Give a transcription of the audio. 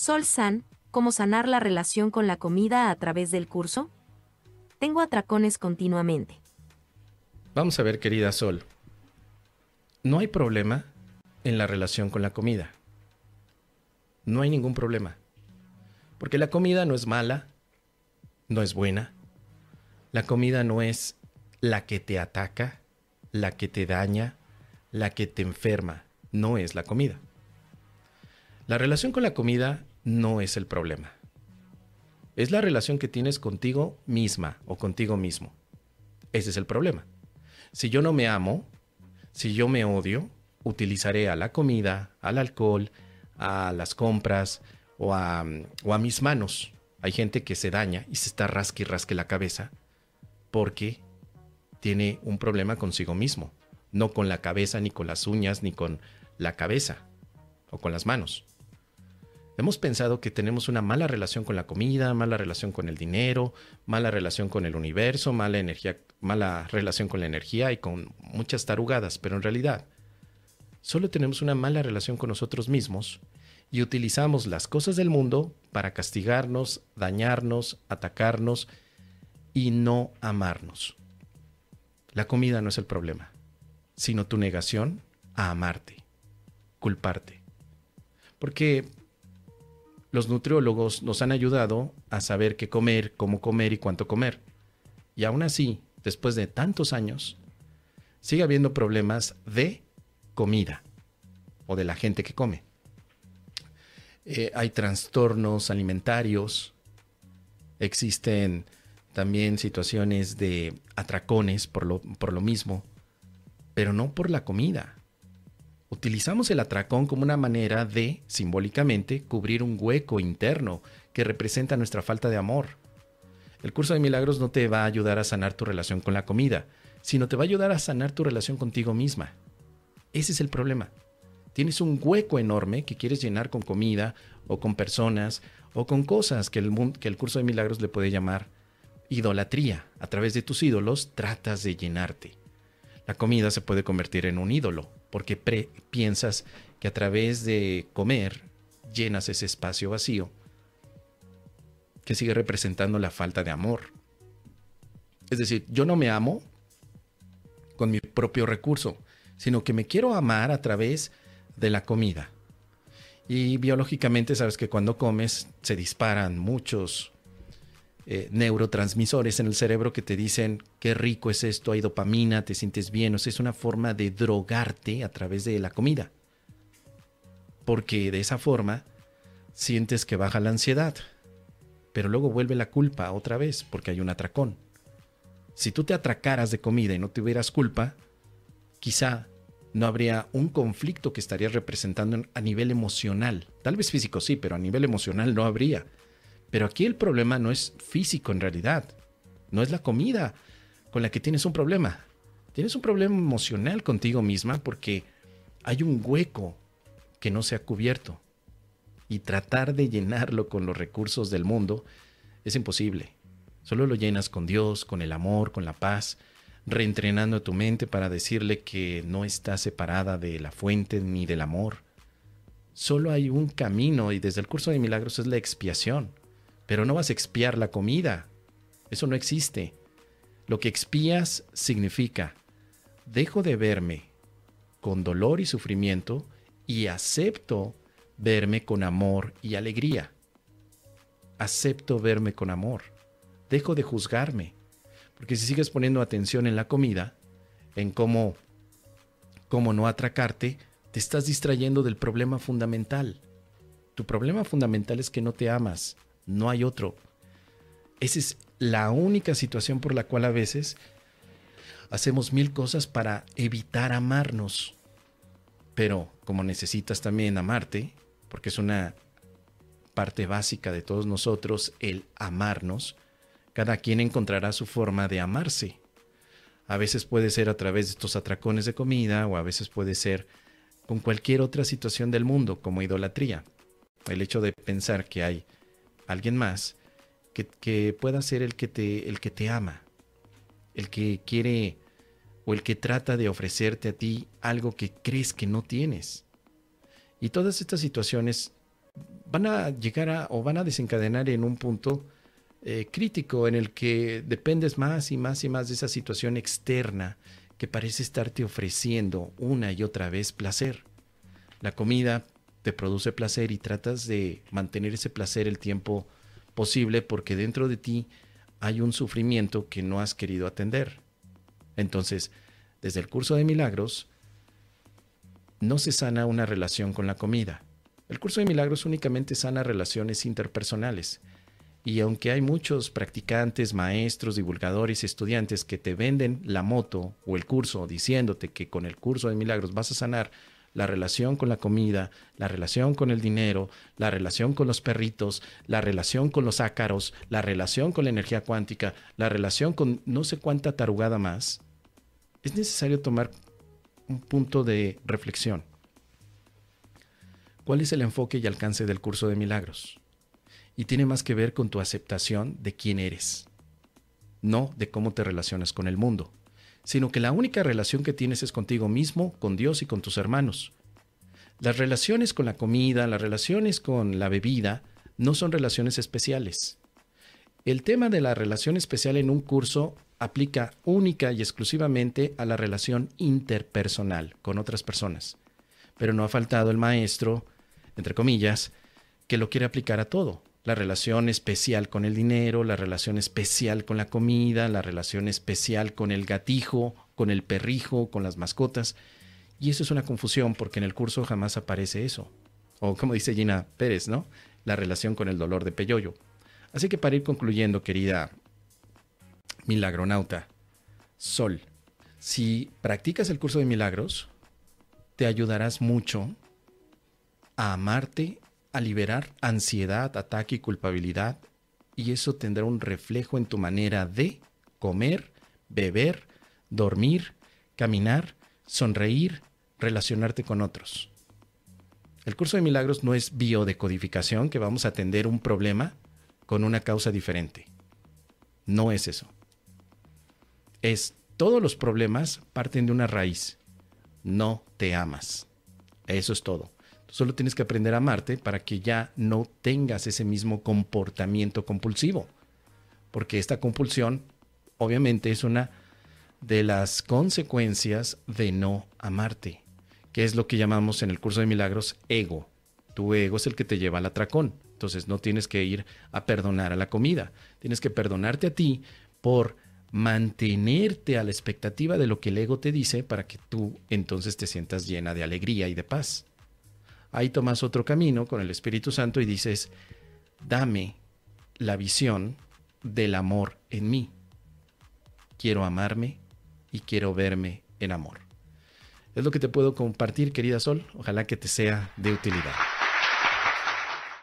Sol San, ¿cómo sanar la relación con la comida a través del curso? Tengo atracones continuamente. Vamos a ver, querida Sol. No hay problema en la relación con la comida. No hay ningún problema. Porque la comida no es mala, no es buena. La comida no es la que te ataca, la que te daña, la que te enferma. No es la comida. La relación con la comida no es el problema. Es la relación que tienes contigo misma o contigo mismo. Ese es el problema. Si yo no me amo, si yo me odio, utilizaré a la comida, al alcohol, a las compras o a, o a mis manos. Hay gente que se daña y se está rasque y rasque la cabeza porque tiene un problema consigo mismo, no con la cabeza, ni con las uñas, ni con la cabeza o con las manos. Hemos pensado que tenemos una mala relación con la comida, mala relación con el dinero, mala relación con el universo, mala energía, mala relación con la energía y con muchas tarugadas, pero en realidad solo tenemos una mala relación con nosotros mismos y utilizamos las cosas del mundo para castigarnos, dañarnos, atacarnos y no amarnos. La comida no es el problema, sino tu negación a amarte, culparte. Porque los nutriólogos nos han ayudado a saber qué comer, cómo comer y cuánto comer. Y aún así, después de tantos años, sigue habiendo problemas de comida o de la gente que come. Eh, hay trastornos alimentarios, existen también situaciones de atracones por lo, por lo mismo, pero no por la comida. Utilizamos el atracón como una manera de, simbólicamente, cubrir un hueco interno que representa nuestra falta de amor. El curso de milagros no te va a ayudar a sanar tu relación con la comida, sino te va a ayudar a sanar tu relación contigo misma. Ese es el problema. Tienes un hueco enorme que quieres llenar con comida o con personas o con cosas que el, que el curso de milagros le puede llamar idolatría. A través de tus ídolos tratas de llenarte. La comida se puede convertir en un ídolo porque piensas que a través de comer llenas ese espacio vacío que sigue representando la falta de amor. Es decir, yo no me amo con mi propio recurso, sino que me quiero amar a través de la comida. Y biológicamente sabes que cuando comes se disparan muchos eh, neurotransmisores en el cerebro que te dicen qué rico es esto, hay dopamina, te sientes bien, o sea, es una forma de drogarte a través de la comida. Porque de esa forma sientes que baja la ansiedad, pero luego vuelve la culpa otra vez porque hay un atracón. Si tú te atracaras de comida y no tuvieras culpa, quizá no habría un conflicto que estarías representando a nivel emocional. Tal vez físico sí, pero a nivel emocional no habría. Pero aquí el problema no es físico en realidad. No es la comida con la que tienes un problema. Tienes un problema emocional contigo misma porque hay un hueco que no se ha cubierto. Y tratar de llenarlo con los recursos del mundo es imposible. Solo lo llenas con Dios, con el amor, con la paz, reentrenando tu mente para decirle que no está separada de la fuente ni del amor. Solo hay un camino y desde el curso de milagros es la expiación. Pero no vas a expiar la comida. Eso no existe. Lo que expías significa, dejo de verme con dolor y sufrimiento y acepto verme con amor y alegría. Acepto verme con amor. Dejo de juzgarme. Porque si sigues poniendo atención en la comida, en cómo, cómo no atracarte, te estás distrayendo del problema fundamental. Tu problema fundamental es que no te amas no hay otro. Esa es la única situación por la cual a veces hacemos mil cosas para evitar amarnos. Pero como necesitas también amarte, porque es una parte básica de todos nosotros, el amarnos, cada quien encontrará su forma de amarse. A veces puede ser a través de estos atracones de comida o a veces puede ser con cualquier otra situación del mundo, como idolatría. El hecho de pensar que hay alguien más que, pueda ser el que, te, el que te ama, el que quiere o el que trata de ofrecerte a ti algo que crees que no tienes. Y todas estas situaciones van a llegar a o van a desencadenar en un punto eh, crítico en el que dependes más y más y más de esa situación externa que parece estarte ofreciendo una y otra vez placer. La comida te produce placer y tratas de mantener ese placer el tiempo posible porque dentro de ti hay un sufrimiento que no has querido atender. Entonces, desde el curso de milagros, no se sana una relación con la comida. El curso de milagros únicamente sana relaciones interpersonales. Y aunque hay muchos practicantes, maestros, divulgadores, estudiantes que te venden la moto o el curso diciéndote que con el curso de milagros vas a sanar la relación con la comida, la relación con el dinero, la relación con los perritos, la relación con los ácaros, la relación con la energía cuántica, la relación con no sé cuánta tarugada más, es necesario tomar un punto de reflexión. ¿Cuál es el enfoque y alcance del curso de milagros? Y tiene más que ver con tu aceptación de quién eres, no de cómo te relacionas con el mundo, sino que la única relación que tienes es contigo mismo, con Dios y con tus hermanos. Las relaciones con la comida, las relaciones con la bebida, no son relaciones especiales. El tema de la relación especial en un curso aplica única y exclusivamente a la relación interpersonal con otras personas. Pero no ha faltado el maestro, entre comillas, que lo quiere aplicar a todo. La relación especial con el dinero, la relación especial con la comida, la relación especial con el gatijo, con el perrijo, con las mascotas. Y eso es una confusión porque en el curso jamás aparece eso. O como dice Gina Pérez, ¿no? La relación con el dolor de peyoyo. Así que para ir concluyendo, querida milagronauta, Sol, si practicas el curso de milagros, te ayudarás mucho a amarte, a liberar ansiedad, ataque y culpabilidad, y eso tendrá un reflejo en tu manera de comer, beber, dormir, caminar, sonreír, relacionarte con otros. El curso de milagros no es biodecodificación, que vamos a atender un problema con una causa diferente. No es eso. Es todos los problemas parten de una raíz. No te amas. Eso es todo. Solo tienes que aprender a amarte para que ya no tengas ese mismo comportamiento compulsivo. Porque esta compulsión obviamente es una de las consecuencias de no amarte, que es lo que llamamos en el curso de milagros ego. Tu ego es el que te lleva al atracón. Entonces no tienes que ir a perdonar a la comida, tienes que perdonarte a ti por mantenerte a la expectativa de lo que el ego te dice para que tú entonces te sientas llena de alegría y de paz. Ahí tomas otro camino con el Espíritu Santo y dices, dame la visión del amor en mí. Quiero amarme y quiero verme en amor. Es lo que te puedo compartir, querida Sol. Ojalá que te sea de utilidad.